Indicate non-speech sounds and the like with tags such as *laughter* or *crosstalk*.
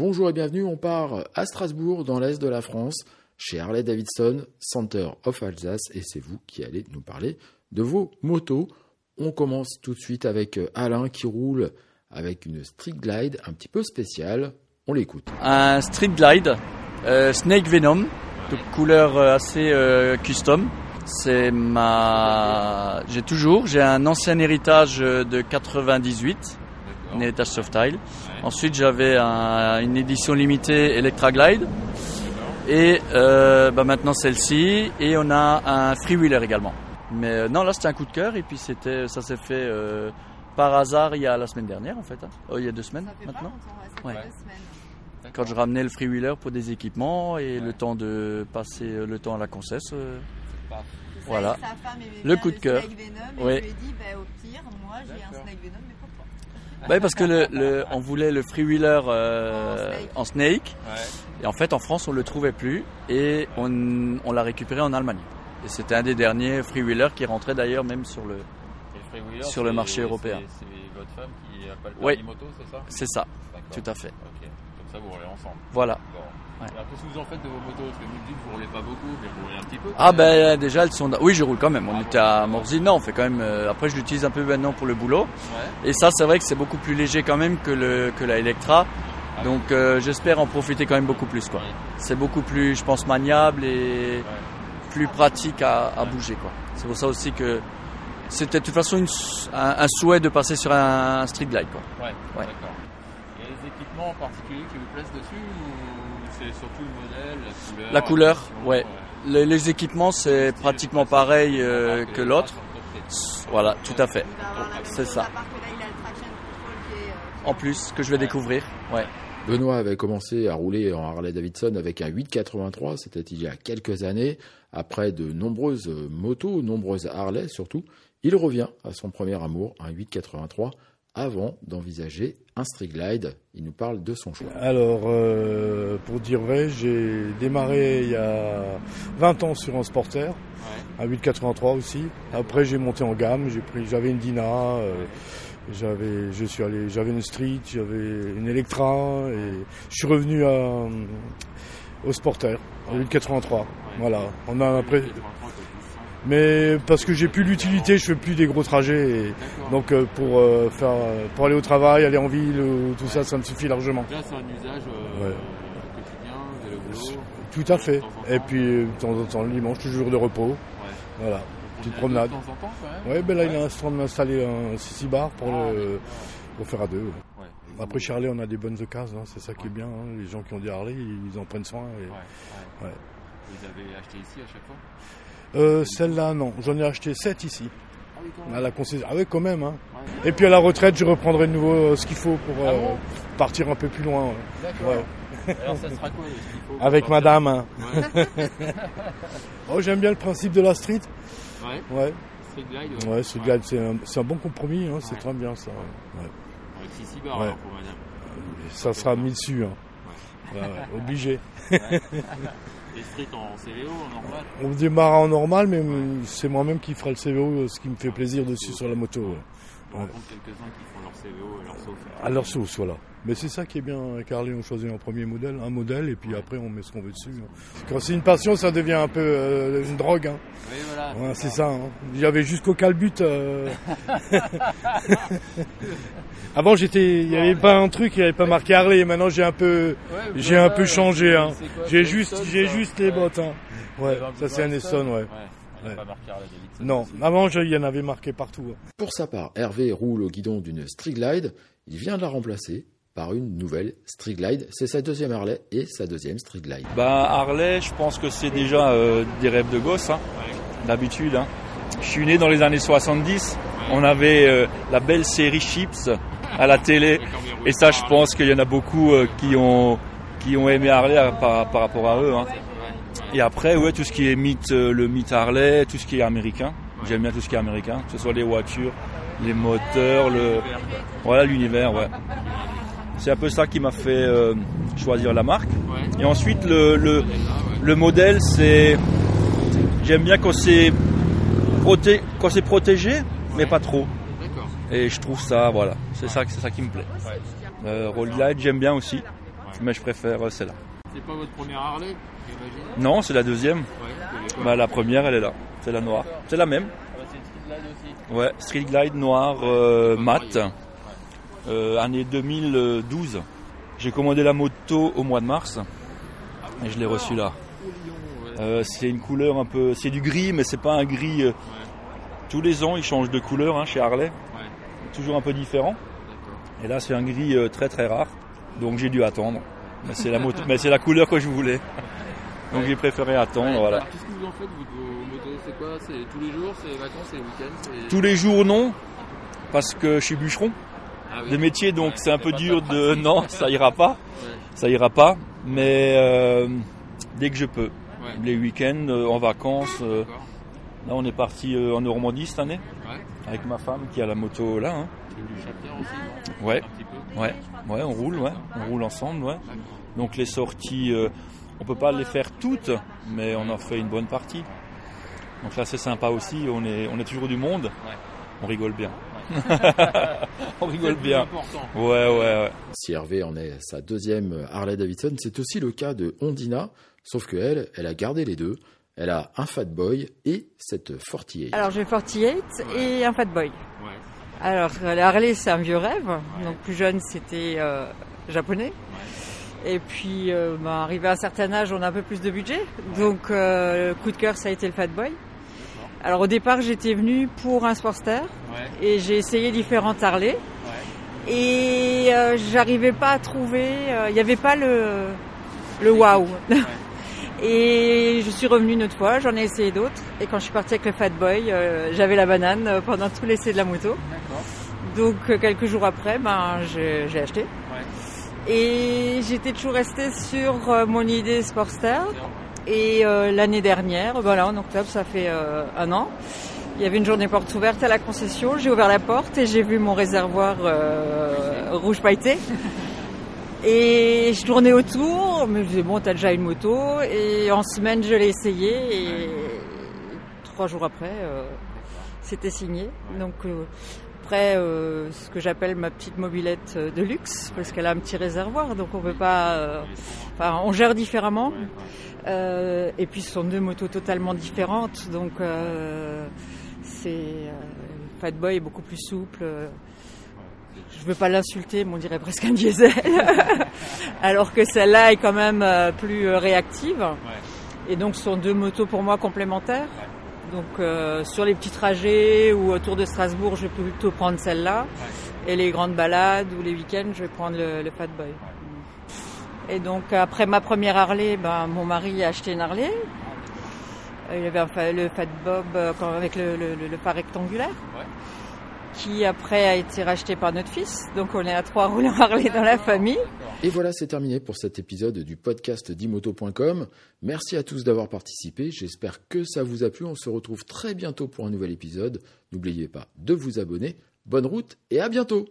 Bonjour et bienvenue, on part à Strasbourg, dans l'est de la France, chez Harley Davidson, Center of Alsace, et c'est vous qui allez nous parler de vos motos. On commence tout de suite avec euh, Alain qui roule avec une Street Glide un petit peu spéciale. On l'écoute. Un Street Glide euh, Snake Venom, de couleur euh, assez custom. C'est ma, j'ai toujours, j'ai un ancien héritage de 98, un héritage soft tile. Ensuite, j'avais un- une édition limitée Electra Glide. Et euh, bah maintenant celle-ci. Et on a un freewheeler également. Mais euh, non, là c'était un coup de cœur. Et puis c'était, ça s'est fait euh, par hasard il y a la semaine dernière en fait. hein. Oh, il y a deux semaines Ça fait maintenant. ouais, deux semaines. Quand je ramenais le freewheeler pour des équipements et le temps de passer le temps à la concesse. euh, Voilà. sa femme Le coup de cœur. Snake Venom, et Ouais. je lui ai dit, bah, au pire, moi j'ai un Snake Venom, mais pour toi. Ouais, parce que le, le- on voulait le freewheeler euh, en snake. Et en fait, en France, on le trouvait plus et on, on l'a récupéré en Allemagne. Et c'était un des derniers freewheelers qui rentrait d'ailleurs même sur le. Sur le marché européen. C'est votre femme qui a pas le Oui. moto, c'est ça? C'est ça, tout à fait. Ça vous roulez ensemble. Voilà. Bon. Ouais. Alors qu'est-ce que vous en faites de vos motos Parce que vous me dites que vous roulez pas beaucoup, mais vous roulez un petit peu. Ah ben déjà elles sont. Oui, je roule quand même. On était à Morzine. Non, on fait quand même. euh, après, je l'utilise un peu maintenant pour le boulot. Ouais. Et ça, c'est vrai que c'est beaucoup plus léger quand même que le que la Electra. Ah Donc euh, j'espère en profiter quand même beaucoup plus quoi. Ouais. C'est beaucoup plus, je pense, maniable et plus pratique à, à bouger quoi. C'est pour ça aussi que c'était de toute façon une- un, un souhait de passer sur un, street glide quoi. Ouais. d'accord. En particulier qui vous plaisent dessus ou c'est surtout le modèle, la couleur? La couleur, ouais. Les, les équipements c'est pratiquement pareil euh, que l'autre. Voilà, tout à fait. C'est ça. Euh, En plus que je vais découvrir. Ouais. Benoît avait commencé à rouler en Harley Davidson avec un 883, c'était il y a quelques années. Après de nombreuses euh, motos, nombreuses Harley surtout, il revient à son premier amour, un 883, avant d'envisager un Street Glide. Il nous parle de son choix. Alors, euh, pour dire vrai, j'ai démarré il y a 20 ans sur un Sporter, un 883 aussi. Après, j'ai monté en gamme, j'ai pris, j'avais une Dina, euh, j'avais, je suis allé, j'avais une Street, j'avais une Electra, et je suis revenu à, au Sporter, au 883. Voilà, on a après, mais parce que j'ai plus l'utilité, je fais plus des gros trajets. Et donc euh, pour euh, faire, pour aller au travail, aller en ville, ou tout ça, ça me suffit largement. Là, c'est un usage euh, Ouais. quotidien, le boulot. Tout à fait. Et puis euh, de temps en temps le dimanche, toujours de repos. Ouais. Voilà. Petite promenade. De temps en temps, quand même. Ouais, ben là il est en train de m'installer un 6 bar pour Ah, le pour faire à deux. Après chez Harley, on a des bonnes occasions, hein, c'est ça qui est bien. hein. Les gens qui ont des Harley, ils en prennent soin. et-. Vous avez acheté ici à chaque fois? Euh, Celle-là, non. J'en ai acheté 7 ici. Ah oui, quand À la concession. Ah oui, quand même. Hein. Ouais. Et puis à la retraite, je reprendrai de nouveau euh, ce qu'il faut pour Ah euh, bon partir un peu plus loin. ouais. D'accord. Ouais. Alors, ça sera quoi faut Avec madame. hein. Ouais. *laughs* Oh, j'aime bien le principe de la street. ouais. Ouais, Street glide. ouais, Street Glide, c'est un, c'est un bon compromis. Hein, c'est Ouais. très bien ça. Ouais. Avec 6 bars Ouais. alors, pour madame. Ça sera mis dessus. Hein. Ouais, ouais, obligé. *laughs* On démarre en normal, mais c'est moi-même qui fera le CVO, ce qui me fait plaisir dessus sur la moto. On rencontre quelques-uns qui font leur CVO et leur sauf. À leur sauce, voilà. Mais c'est ça qui est bien avec Harley, on choisit un premier modèle, un modèle, et puis après on met ce qu'on veut dessus. hein. Quand c'est une passion, ça devient un peu euh, une drogue. Hein. Oui, voilà. Ouais, c'est ça. Hein. J'avais jusqu'au calbut. euh. *laughs* Avant, j'étais, il n'y avait pas un truc, il n'y avait pas marqué Harley. Maintenant, j'ai un peu, Ouais, j'ai voilà, un peu changé. Hein. J'ai juste, j'ai juste les Ouais. bottes. Hein. Ouais, ça c'est un Eston, ouais. Ouais. Il n'y Ouais. a pas marqué Harley Davidson. Non, avant, je- il y en avait marqué partout. hein. Pour sa part, Hervé roule au guidon d'une Street Glide. Il vient de la remplacer par une nouvelle Street Glide. C'est sa deuxième Harley et sa deuxième Street Glide. Ben Harley, je pense que c'est déjà euh, des rêves de gosse, hein, d'habitude. hein. Je suis né dans les années 70. On avait euh, la belle série Chips à la télé. Et ça, je pense qu'il y en a beaucoup euh, qui ont qui ont aimé Harley par, par rapport à eux. hein. Et après, ouais, tout ce qui est mythe, euh, le mythe Harley, tout ce qui est américain. J'aime bien tout ce qui est américain, que ce soit les voitures, les moteurs, le voilà l'univers, ouais. C'est un peu ça qui m'a fait euh, choisir la marque. Et ensuite, le, le, le modèle, c'est. J'aime bien quand c'est proté- quand c'est protégé, mais pas trop. Et je trouve ça, voilà, c'est ça, c'est ça qui me plaît. Euh, Roll Glide, j'aime bien aussi. mais je préfère euh, celle-là. C'est pas votre première Harley, j'imagine Non, c'est la deuxième. Ouais, Bah, la première, elle est là. C'est la noire. C'est la même. Ah bah, C'est une Street Glide aussi. Ouais, Street Glide noir euh, mat, euh, année 2012. J'ai commandé la moto au mois de mars et je l'ai reçue là. Euh, c'est une couleur un peu, c'est du gris, mais c'est pas un gris. euh, tous les ans, ils changent de couleur hein, chez Harley, toujours un peu différent. Et là, c'est un gris euh, très très rare, donc j'ai dû attendre. Mais c'est la moto, mais c'est la couleur que je voulais. Donc j'ai préféré attendre, voilà. Alors, Qu'est-ce que vous en faites, vos motos C'est quoi C'est tous les jours C'est les vacances C'est les week-ends c'est- Tous les jours, non, parce que je suis bûcheron. Ah oui. de métier, donc Ouais, c'est un peu dur de. Non, ça ira pas. Ça ira pas. Mais euh, dès que je peux. Les week-ends, euh, en vacances. euh, là, on est parti en Normandie cette année Ouais. avec ma femme qui a la moto là. hein. Et du chapter aussi, non Ouais, Un petit peu ouais, ouais, on roule, ouais, on roule ensemble, ouais. Donc les sorties, euh, on peut pas les faire toutes, mais on en fait une bonne partie. Donc là, c'est sympa aussi. On est, on est toujours du monde. On rigole bien. *laughs* on rigole bien. Ouais, ouais, ouais. Si Hervé en est sa deuxième Harley Davidson, c'est aussi le cas de Ondina, sauf que elle, elle a gardé les deux. Elle a un Fat Boy et cette 48. Alors j'ai 48 et un Fat Boy. Alors la Harley c'est un vieux rêve. Donc plus jeune c'était euh, japonais. Et puis euh, ben, arrivé à un certain âge on a un peu plus de budget. Donc euh, le coup de cœur ça a été le Fat Boy. Alors au départ j'étais venue pour un Sportster Ouais. et j'ai essayé différentes Harley. Ouais. Et euh, j'arrivais pas à trouver, euh, il n'y avait pas le, le waouh. *laughs* Et je suis revenue une autre fois, j'en ai essayé d'autres. Et quand je suis partie avec le Fat Boy, euh, j'avais la banane euh, pendant tout l'essai de la moto. Donc euh, quelques jours après, ben, j'ai acheté. Ouais. Et j'étais toujours restée sur euh, mon idée Sportster. Et euh, l'année dernière, voilà, en octobre, ça fait euh, un an, il y avait une journée porte ouverte à la concession. J'ai ouvert la porte et j'ai vu mon réservoir euh, rouge pailleté. Et je tournais autour, mais je disais bon, t'as déjà une moto. Et en semaine, je l'ai essayé et trois jours après, c'était signé. Donc euh, euh, ce que j'appelle ma petite mobilette euh, de luxe, parce qu'elle a un petit réservoir, donc on peut pas. euh, Enfin, on gère différemment. Euh, et puis ce sont deux motos totalement différentes, donc c'est euh, Fat Boy est beaucoup plus souple. je veux pas l'insulter, mais on dirait presque un diesel. *laughs* Alors que celle-là est quand même plus réactive. Et donc ce sont deux motos pour moi complémentaires. Donc euh, sur les petits trajets ou autour de Strasbourg, je vais plutôt prendre celle-là. Et les grandes balades ou les week-ends, je vais prendre le, le Fat Boy. Et donc après ma première Harley, ben, mon mari a acheté une Harley. Il avait un le Fat Bob euh, avec le, le, le- le pas rectangulaire. Qui après a été racheté par notre fils. Donc on est à trois roulants Harley dans la famille. Et voilà, c'est terminé pour cet épisode du podcast d'imoto.com. Merci à tous d'avoir participé. J'espère que ça vous a plu. On se retrouve très bientôt pour un nouvel épisode. N'oubliez pas de vous abonner. Bonne route et à bientôt